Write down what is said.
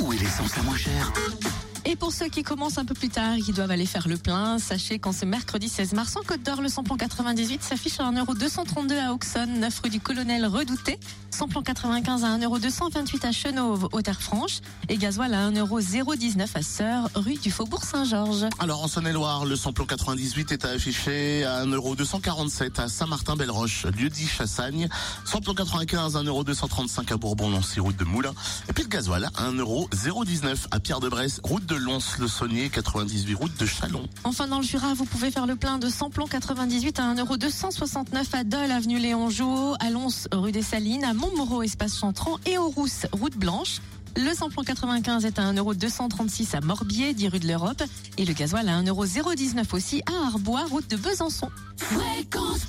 Où est l'essence la moins chère Et pour ceux qui commencent un peu plus tard qui doivent aller faire le plein, sachez qu'en ce mercredi 16 mars, en Côte d'Or, le samplon 98 s'affiche à 1,232€ à Auxonne, 9 rue du Colonel Redouté. Samplon 95 à 1,228€ à Chenauve, au Terre-Franche. Et gasoil à 1,019€ à Sœur, rue du Faubourg Saint-Georges. Alors en Saône-et-Loire, le samplon 98 est affiché à 1,247€ à Saint-Martin-Belle-Roche, lieu-dit Chassagne. Samplon 95 à 1,235€ à Bourbon-Lancy, route de Moulins. Et puis le gasoil à 1,019€ à Pierre-de-Bresse, route de Lons-le-Saunier, 98 route de Chalon. Enfin, dans le Jura, vous pouvez faire le plein de samplon 98 à 1,269€ à Dole, avenue Léon Jouot, à Lons, rue des Salines, à Montmoreau, espace Chantran et aux route Blanche. Le samplon 95 est à 1,236€ à Morbier, 10 rue de l'Europe. Et le gasoil à 1,019€ aussi à Arbois, route de Besançon. Fréquence